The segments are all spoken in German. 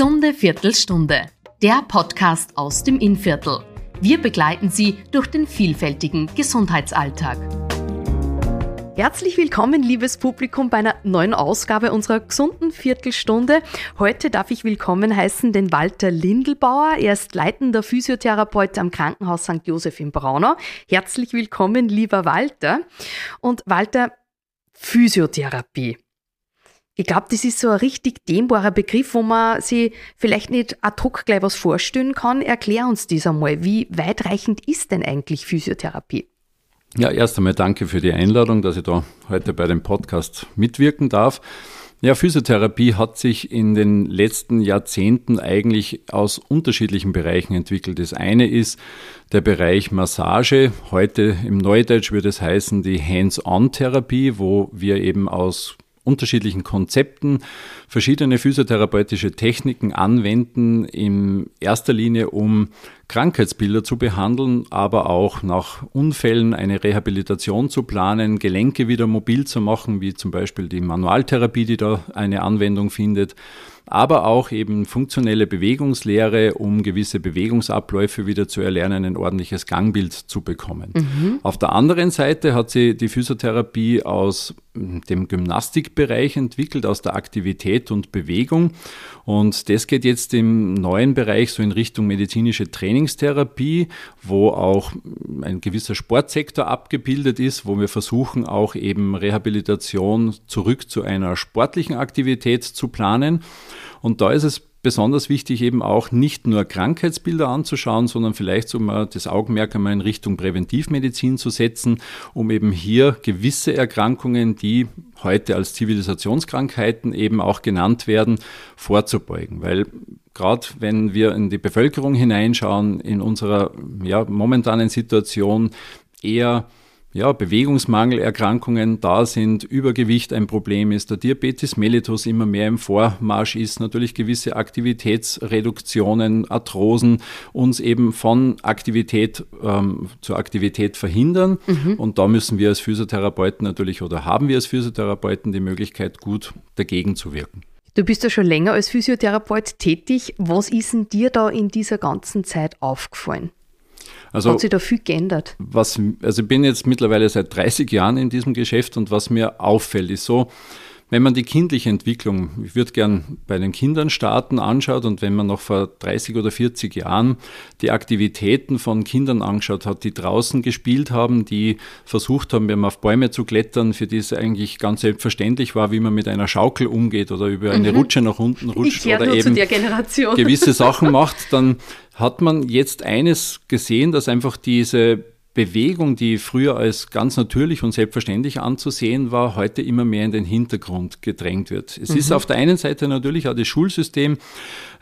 Gesunde Viertelstunde, der Podcast aus dem Innviertel. Wir begleiten Sie durch den vielfältigen Gesundheitsalltag. Herzlich willkommen, liebes Publikum, bei einer neuen Ausgabe unserer gesunden Viertelstunde. Heute darf ich willkommen heißen den Walter Lindelbauer. Er ist leitender Physiotherapeut am Krankenhaus St. Josef in Braunau. Herzlich willkommen, lieber Walter. Und Walter, Physiotherapie. Ich glaube, das ist so ein richtig dehnbarer Begriff, wo man sich vielleicht nicht ad hoc gleich was vorstellen kann. Erklär uns das einmal. Wie weitreichend ist denn eigentlich Physiotherapie? Ja, erst einmal danke für die Einladung, dass ich da heute bei dem Podcast mitwirken darf. Ja, Physiotherapie hat sich in den letzten Jahrzehnten eigentlich aus unterschiedlichen Bereichen entwickelt. Das eine ist der Bereich Massage. Heute im Neudeutsch würde es heißen die Hands-on-Therapie, wo wir eben aus unterschiedlichen Konzepten verschiedene physiotherapeutische Techniken anwenden, in erster Linie um Krankheitsbilder zu behandeln, aber auch nach Unfällen eine Rehabilitation zu planen, Gelenke wieder mobil zu machen, wie zum Beispiel die Manualtherapie, die da eine Anwendung findet, aber auch eben funktionelle Bewegungslehre, um gewisse Bewegungsabläufe wieder zu erlernen, ein ordentliches Gangbild zu bekommen. Mhm. Auf der anderen Seite hat sie die Physiotherapie aus dem Gymnastikbereich entwickelt, aus der Aktivität und Bewegung. Und das geht jetzt im neuen Bereich so in Richtung medizinische Trainingstherapie, wo auch ein gewisser Sportsektor abgebildet ist, wo wir versuchen auch eben Rehabilitation zurück zu einer sportlichen Aktivität zu planen. Und da ist es besonders wichtig, eben auch nicht nur Krankheitsbilder anzuschauen, sondern vielleicht so mal das Augenmerk einmal in Richtung Präventivmedizin zu setzen, um eben hier gewisse Erkrankungen, die heute als Zivilisationskrankheiten eben auch genannt werden, vorzubeugen. Weil gerade wenn wir in die Bevölkerung hineinschauen, in unserer ja, momentanen Situation eher ja, Bewegungsmangelerkrankungen da sind, Übergewicht ein Problem ist, der Diabetes mellitus immer mehr im Vormarsch ist, natürlich gewisse Aktivitätsreduktionen, Arthrosen uns eben von Aktivität ähm, zur Aktivität verhindern. Mhm. Und da müssen wir als Physiotherapeuten natürlich oder haben wir als Physiotherapeuten die Möglichkeit, gut dagegen zu wirken. Du bist ja schon länger als Physiotherapeut tätig. Was ist denn dir da in dieser ganzen Zeit aufgefallen? Also, Hat sich da viel geändert? Was, also ich bin jetzt mittlerweile seit 30 Jahren in diesem Geschäft und was mir auffällt, ist so, wenn man die kindliche Entwicklung, ich würde gern bei den Kindern starten, anschaut und wenn man noch vor 30 oder 40 Jahren die Aktivitäten von Kindern angeschaut hat, die draußen gespielt haben, die versucht haben, wenn auf Bäume zu klettern, für die es eigentlich ganz selbstverständlich war, wie man mit einer Schaukel umgeht oder über eine mhm. Rutsche nach unten rutscht oder eben gewisse Sachen macht, dann hat man jetzt eines gesehen, dass einfach diese Bewegung, die früher als ganz natürlich und selbstverständlich anzusehen war, heute immer mehr in den Hintergrund gedrängt wird. Es mhm. ist auf der einen Seite natürlich auch das Schulsystem,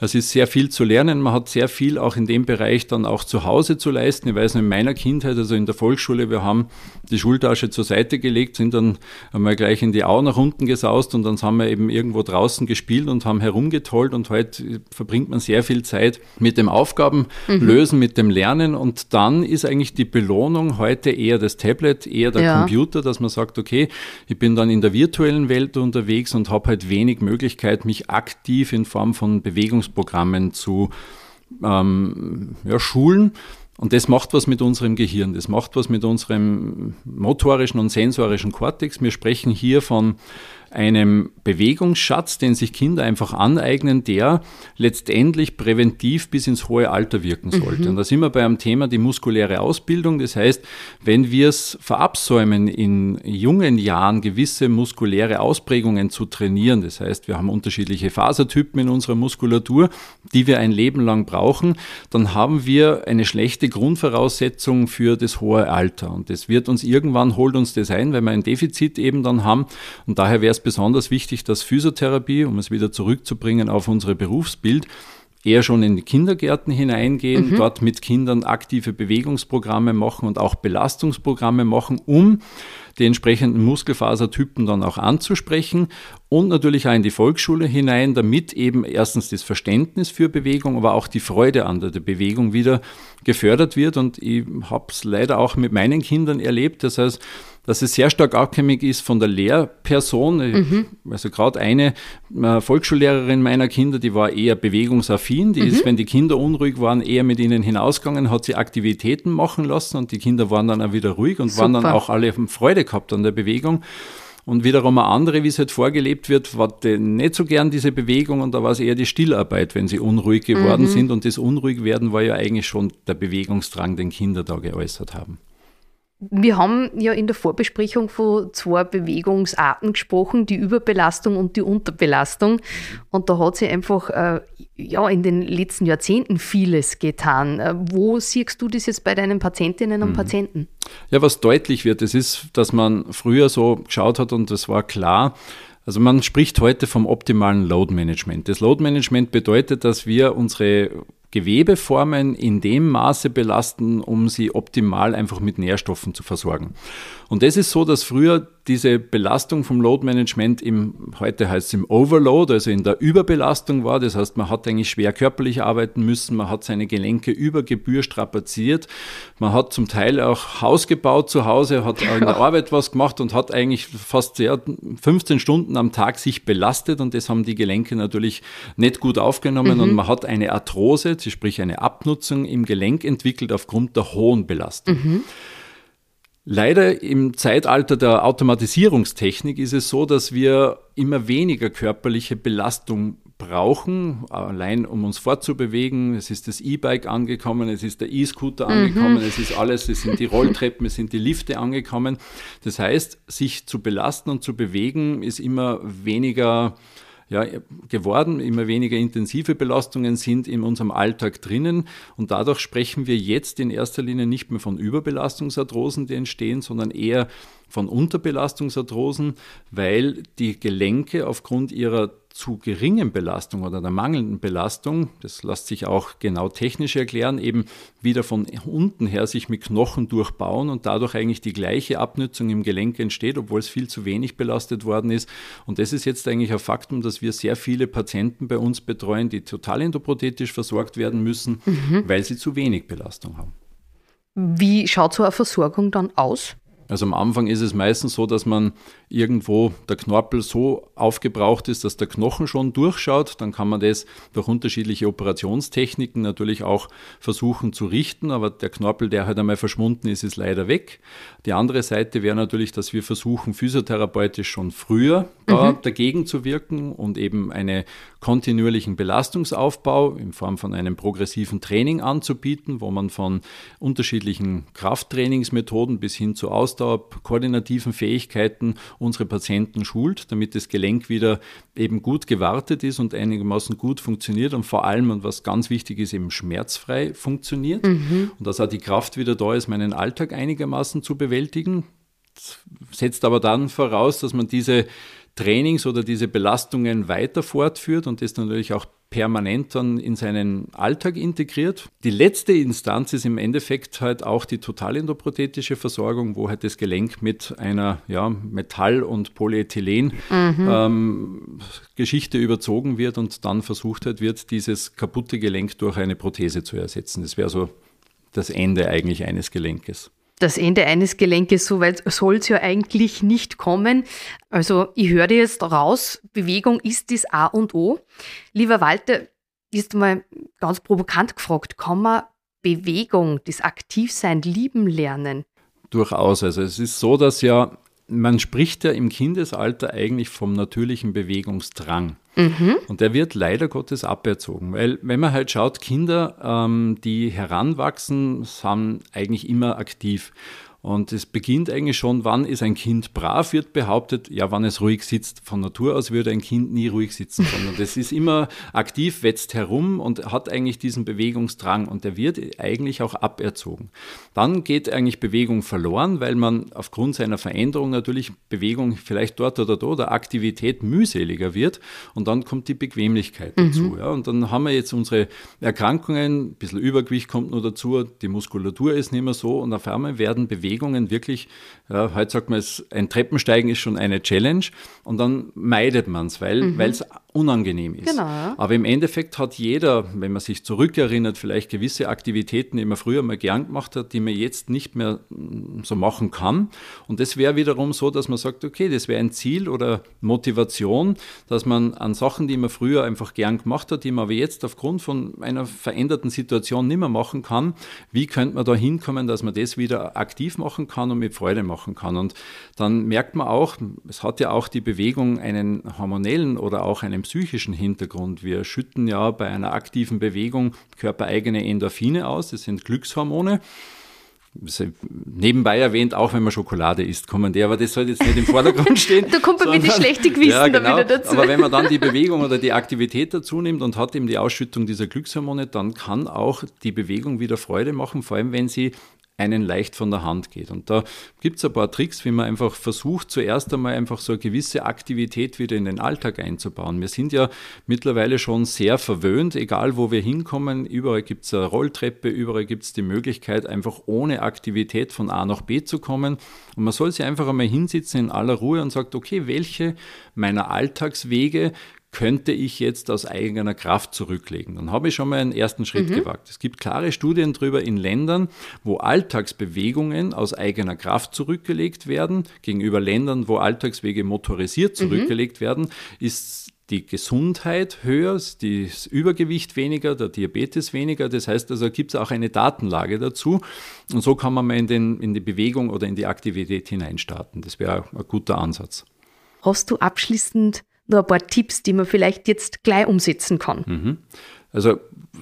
es ist sehr viel zu lernen. Man hat sehr viel auch in dem Bereich dann auch zu Hause zu leisten. Ich weiß noch in meiner Kindheit, also in der Volksschule, wir haben die Schultasche zur Seite gelegt, sind dann einmal gleich in die Au nach unten gesaust und dann haben wir eben irgendwo draußen gespielt und haben herumgetollt und heute verbringt man sehr viel Zeit mit dem Aufgaben mhm. mit dem Lernen und dann ist eigentlich die Belohnung heute eher das Tablet, eher der ja. Computer, dass man sagt, okay, ich bin dann in der virtuellen Welt unterwegs und habe halt wenig Möglichkeit, mich aktiv in Form von Bewegungs Trainingsprogrammen zu ähm, ja, schulen. Und das macht was mit unserem Gehirn, das macht was mit unserem motorischen und sensorischen Kortex. Wir sprechen hier von einem Bewegungsschatz, den sich Kinder einfach aneignen, der letztendlich präventiv bis ins hohe Alter wirken sollte. Mhm. Und da sind wir bei einem Thema die muskuläre Ausbildung. Das heißt, wenn wir es verabsäumen, in jungen Jahren gewisse muskuläre Ausprägungen zu trainieren, das heißt, wir haben unterschiedliche Fasertypen in unserer Muskulatur, die wir ein Leben lang brauchen, dann haben wir eine schlechte Grundvoraussetzung für das hohe Alter. Und das wird uns irgendwann, holt uns das ein, weil wir ein Defizit eben dann haben. Und daher wäre es besonders wichtig, dass Physiotherapie, um es wieder zurückzubringen auf unsere Berufsbild, eher schon in die Kindergärten hineingehen, mhm. dort mit Kindern aktive Bewegungsprogramme machen und auch Belastungsprogramme machen, um die entsprechenden Muskelfasertypen dann auch anzusprechen und natürlich auch in die Volksschule hinein, damit eben erstens das Verständnis für Bewegung, aber auch die Freude an der Bewegung wieder gefördert wird. Und ich habe es leider auch mit meinen Kindern erlebt. Das heißt, dass es sehr stark abhängig ist von der Lehrperson. Mhm. Also gerade eine äh, Volksschullehrerin meiner Kinder, die war eher bewegungsaffin. Die mhm. ist, wenn die Kinder unruhig waren, eher mit ihnen hinausgegangen, hat sie Aktivitäten machen lassen und die Kinder waren dann auch wieder ruhig und Super. waren dann auch alle Freude gehabt an der Bewegung. Und wiederum eine andere, wie es halt vorgelebt wird, war nicht so gern diese Bewegung und da war es eher die Stillarbeit, wenn sie unruhig geworden mhm. sind. Und das Unruhigwerden war ja eigentlich schon der Bewegungsdrang, den Kinder da geäußert haben. Wir haben ja in der Vorbesprechung von zwei Bewegungsarten gesprochen, die Überbelastung und die Unterbelastung. Und da hat sich einfach äh, ja, in den letzten Jahrzehnten vieles getan. Äh, wo siehst du das jetzt bei deinen Patientinnen und mhm. Patienten? Ja, was deutlich wird, das ist, dass man früher so geschaut hat und das war klar, also man spricht heute vom optimalen Load Management. Das Load Management bedeutet, dass wir unsere Gewebeformen in dem Maße belasten, um sie optimal einfach mit Nährstoffen zu versorgen. Und das ist so, dass früher diese Belastung vom Load Management im, heute heißt es im Overload, also in der Überbelastung war. Das heißt, man hat eigentlich schwer körperlich arbeiten müssen, man hat seine Gelenke über Gebühr strapaziert, man hat zum Teil auch Haus gebaut zu Hause, hat in der Arbeit was gemacht und hat eigentlich fast ja, 15 Stunden am Tag sich belastet und das haben die Gelenke natürlich nicht gut aufgenommen mhm. und man hat eine Arthrose, sprich eine Abnutzung im Gelenk entwickelt aufgrund der hohen Belastung. Mhm. Leider im Zeitalter der Automatisierungstechnik ist es so, dass wir immer weniger körperliche Belastung brauchen, allein um uns fortzubewegen. Es ist das E-Bike angekommen, es ist der E-Scooter mhm. angekommen, es ist alles, es sind die Rolltreppen, es sind die Lifte angekommen. Das heißt, sich zu belasten und zu bewegen ist immer weniger ja, geworden. Immer weniger intensive Belastungen sind in unserem Alltag drinnen und dadurch sprechen wir jetzt in erster Linie nicht mehr von Überbelastungsarthrosen, die entstehen, sondern eher von Unterbelastungsarthrosen, weil die Gelenke aufgrund ihrer zu geringen Belastung oder der mangelnden Belastung, das lässt sich auch genau technisch erklären, eben wieder von unten her sich mit Knochen durchbauen und dadurch eigentlich die gleiche Abnützung im Gelenk entsteht, obwohl es viel zu wenig belastet worden ist. Und das ist jetzt eigentlich ein Faktum, dass wir sehr viele Patienten bei uns betreuen, die total endoprothetisch versorgt werden müssen, mhm. weil sie zu wenig Belastung haben. Wie schaut so eine Versorgung dann aus? Also am Anfang ist es meistens so, dass man irgendwo der Knorpel so aufgebraucht ist, dass der Knochen schon durchschaut. Dann kann man das durch unterschiedliche Operationstechniken natürlich auch versuchen zu richten. Aber der Knorpel, der halt einmal verschwunden ist, ist leider weg. Die andere Seite wäre natürlich, dass wir versuchen, physiotherapeutisch schon früher da mhm. dagegen zu wirken und eben einen kontinuierlichen Belastungsaufbau in Form von einem progressiven Training anzubieten, wo man von unterschiedlichen Krafttrainingsmethoden bis hin zu Ausdauer, koordinativen Fähigkeiten unsere Patienten schult, damit das Gelenk wieder eben gut gewartet ist und einigermaßen gut funktioniert und vor allem, und was ganz wichtig ist, eben schmerzfrei funktioniert mhm. und dass auch die Kraft wieder da ist, meinen Alltag einigermaßen zu bewältigen. Das setzt aber dann voraus, dass man diese Trainings oder diese Belastungen weiter fortführt und das natürlich auch permanent dann in seinen Alltag integriert. Die letzte Instanz ist im Endeffekt halt auch die totalendoprothetische Versorgung, wo halt das Gelenk mit einer ja, Metall- und Polyethylen-Geschichte mhm. ähm, überzogen wird und dann versucht halt wird, dieses kaputte Gelenk durch eine Prothese zu ersetzen. Das wäre so das Ende eigentlich eines Gelenkes das Ende eines Gelenkes, so weit soll es ja eigentlich nicht kommen. Also ich höre jetzt raus, Bewegung ist das A und O. Lieber Walter, ist mal ganz provokant gefragt, kann man Bewegung, das Aktivsein lieben lernen? Durchaus. Also es ist so, dass ja, man spricht ja im Kindesalter eigentlich vom natürlichen Bewegungsdrang. Mhm. Und der wird leider Gottes aberzogen, weil wenn man halt schaut, Kinder, ähm, die heranwachsen, sind eigentlich immer aktiv. Und es beginnt eigentlich schon, wann ist ein Kind brav, wird behauptet, ja, wann es ruhig sitzt. Von Natur aus würde ein Kind nie ruhig sitzen, sondern das ist immer aktiv, wetzt herum und hat eigentlich diesen Bewegungsdrang und der wird eigentlich auch aberzogen. Dann geht eigentlich Bewegung verloren, weil man aufgrund seiner Veränderung natürlich Bewegung vielleicht dort oder dort oder Aktivität mühseliger wird und dann kommt die Bequemlichkeit mhm. dazu. Ja. Und dann haben wir jetzt unsere Erkrankungen, ein bisschen Übergewicht kommt nur dazu, die Muskulatur ist nicht mehr so und auf einmal werden Bewegungen Bewegungen wirklich, ja, heute sagt man, es, ein Treppensteigen ist schon eine Challenge und dann meidet man es, weil mhm. es unangenehm ist. Genau. Aber im Endeffekt hat jeder, wenn man sich zurückerinnert, vielleicht gewisse Aktivitäten, die man früher mal gern gemacht hat, die man jetzt nicht mehr mm, so machen kann. Und das wäre wiederum so, dass man sagt, okay, das wäre ein Ziel oder Motivation, dass man an Sachen, die man früher einfach gern gemacht hat, die man aber jetzt aufgrund von einer veränderten Situation nicht mehr machen kann, wie könnte man da hinkommen, dass man das wieder aktiv machen kann und mit Freude machen kann. Und dann merkt man auch, es hat ja auch die Bewegung einen hormonellen oder auch einen psychischen Hintergrund. Wir schütten ja bei einer aktiven Bewegung körpereigene Endorphine aus, das sind Glückshormone. Nebenbei erwähnt, auch wenn man Schokolade isst, kommen die, aber das soll jetzt nicht im Vordergrund stehen. da kommt bei mir die schlechte Gewissen ja, genau, wieder dazu. Aber wenn man dann die Bewegung oder die Aktivität dazu nimmt und hat eben die Ausschüttung dieser Glückshormone, dann kann auch die Bewegung wieder Freude machen, vor allem wenn sie einen leicht von der Hand geht. Und da gibt es ein paar Tricks, wie man einfach versucht, zuerst einmal einfach so eine gewisse Aktivität wieder in den Alltag einzubauen. Wir sind ja mittlerweile schon sehr verwöhnt, egal wo wir hinkommen, überall gibt es eine Rolltreppe, überall gibt es die Möglichkeit, einfach ohne Aktivität von A nach B zu kommen. Und man soll sich einfach einmal hinsitzen in aller Ruhe und sagt, okay, welche meiner Alltagswege könnte ich jetzt aus eigener Kraft zurücklegen. Dann habe ich schon mal einen ersten Schritt mhm. gewagt. Es gibt klare Studien darüber in Ländern, wo Alltagsbewegungen aus eigener Kraft zurückgelegt werden, gegenüber Ländern, wo Alltagswege motorisiert mhm. zurückgelegt mhm. werden, ist die Gesundheit höher, das Übergewicht weniger, der Diabetes weniger. Das heißt also, gibt es auch eine Datenlage dazu. Und so kann man mal in, den, in die Bewegung oder in die Aktivität hineinstarten. Das wäre ein guter Ansatz. Hast du abschließend nur ein paar Tipps, die man vielleicht jetzt gleich umsetzen kann. Mhm. Also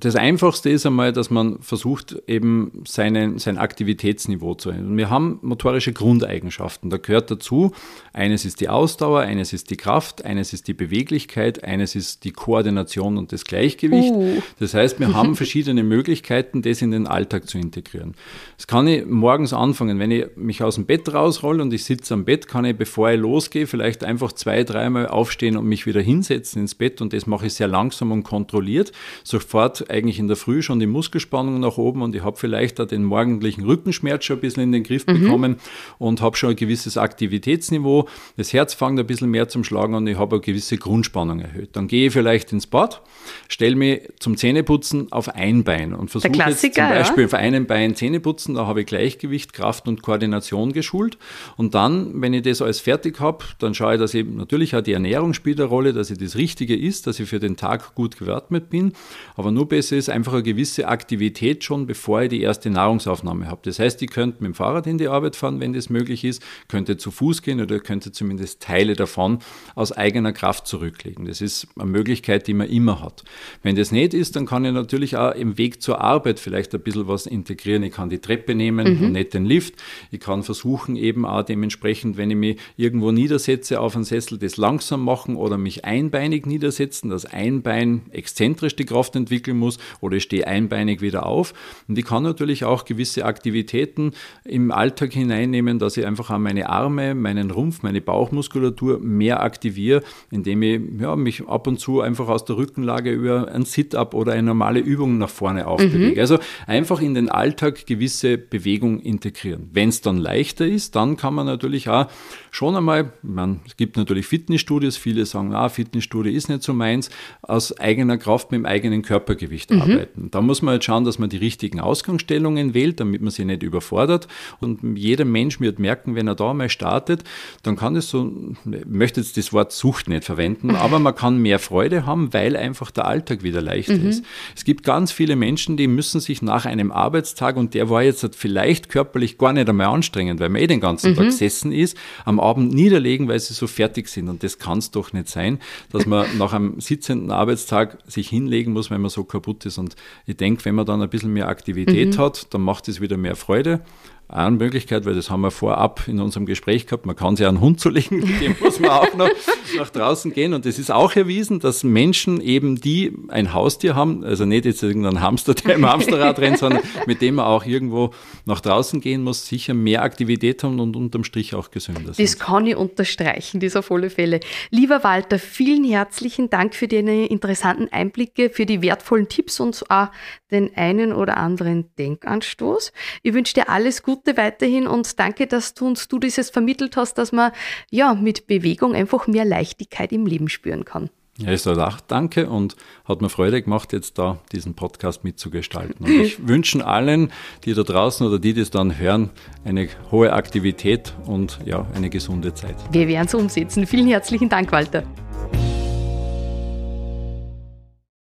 das Einfachste ist einmal, dass man versucht, eben seinen, sein Aktivitätsniveau zu ändern. Wir haben motorische Grundeigenschaften. Da gehört dazu, eines ist die Ausdauer, eines ist die Kraft, eines ist die Beweglichkeit, eines ist die Koordination und das Gleichgewicht. Uh. Das heißt, wir haben verschiedene Möglichkeiten, das in den Alltag zu integrieren. Das kann ich morgens anfangen. Wenn ich mich aus dem Bett rausrolle und ich sitze am Bett, kann ich, bevor ich losgehe, vielleicht einfach zwei, dreimal aufstehen und mich wieder hinsetzen ins Bett. Und das mache ich sehr langsam und kontrolliert. Sofort eigentlich in der Früh schon die Muskelspannung nach oben und ich habe vielleicht da den morgendlichen Rückenschmerz schon ein bisschen in den Griff mhm. bekommen und habe schon ein gewisses Aktivitätsniveau. Das Herz fängt ein bisschen mehr zum Schlagen und ich habe eine gewisse Grundspannung erhöht. Dann gehe ich vielleicht ins Bad, stelle mich zum Zähneputzen auf ein Bein und versuche jetzt zum Beispiel ja? auf einem Bein Zähneputzen, da habe ich Gleichgewicht, Kraft und Koordination geschult. Und dann, wenn ich das alles fertig habe, dann schaue ich, dass eben natürlich auch die Ernährung spielt eine Rolle, dass ich das Richtige ist, dass ich für den Tag gut gewappnet bin. Aber nur besser ist einfach eine gewisse Aktivität schon, bevor ich die erste Nahrungsaufnahme habe. Das heißt, ich könnte mit dem Fahrrad in die Arbeit fahren, wenn das möglich ist, könnte zu Fuß gehen oder könnte zumindest Teile davon aus eigener Kraft zurücklegen. Das ist eine Möglichkeit, die man immer hat. Wenn das nicht ist, dann kann ich natürlich auch im Weg zur Arbeit vielleicht ein bisschen was integrieren. Ich kann die Treppe nehmen mhm. und nicht den Lift. Ich kann versuchen, eben auch dementsprechend, wenn ich mich irgendwo niedersetze auf einen Sessel, das langsam machen oder mich einbeinig niedersetzen, dass ein Bein exzentrisch die Kraft entwickeln muss oder ich stehe einbeinig wieder auf. Und ich kann natürlich auch gewisse Aktivitäten im Alltag hineinnehmen, dass ich einfach an meine Arme, meinen Rumpf, meine Bauchmuskulatur mehr aktiviere, indem ich ja, mich ab und zu einfach aus der Rückenlage über ein Sit-up oder eine normale Übung nach vorne aufbewege. Mhm. Also einfach in den Alltag gewisse Bewegung integrieren. Wenn es dann leichter ist, dann kann man natürlich auch schon einmal, man, es gibt natürlich Fitnessstudios, viele sagen, ah, Fitnessstudio ist nicht so meins, aus eigener Kraft mit dem eigenen Körpergewicht mhm. arbeiten. Da muss man halt schauen, dass man die richtigen Ausgangsstellungen wählt, damit man sie nicht überfordert. Und jeder Mensch wird merken, wenn er da mal startet, dann kann es so, ich möchte jetzt das Wort Sucht nicht verwenden, aber man kann mehr Freude haben, weil einfach der Alltag wieder leichter mhm. ist. Es gibt ganz viele Menschen, die müssen sich nach einem Arbeitstag, und der war jetzt vielleicht körperlich gar nicht einmal anstrengend, weil man eh den ganzen mhm. Tag gesessen ist, am Abend niederlegen, weil sie so fertig sind. Und das kann es doch nicht sein, dass man nach einem sitzenden Arbeitstag sich hinlegen muss, wenn man so kaputt ist. Und ich denke, wenn man dann ein bisschen mehr Aktivität mhm. hat, dann macht es wieder mehr Freude eine Möglichkeit, weil das haben wir vorab in unserem Gespräch gehabt, man kann sich einen Hund zulegen, mit dem muss man auch noch nach draußen gehen. Und es ist auch erwiesen, dass Menschen eben, die ein Haustier haben, also nicht jetzt irgendein Hamster, der im Hamsterrad rennt, sondern mit dem man auch irgendwo nach draußen gehen muss, sicher mehr Aktivität haben und unterm Strich auch gesünder sind. Das kann ich unterstreichen, das auf alle Fälle. Lieber Walter, vielen herzlichen Dank für deine interessanten Einblicke, für die wertvollen Tipps und auch den einen oder anderen Denkanstoß. Ich wünsche dir alles Gute Gute weiterhin und danke, dass du uns du dieses vermittelt hast, dass man ja mit Bewegung einfach mehr Leichtigkeit im Leben spüren kann. Ja, ich sage auch danke und hat mir Freude gemacht, jetzt da diesen Podcast mitzugestalten. Und ich wünsche allen, die da draußen oder die das dann hören, eine hohe Aktivität und ja, eine gesunde Zeit. Wir werden es umsetzen. Vielen herzlichen Dank, Walter.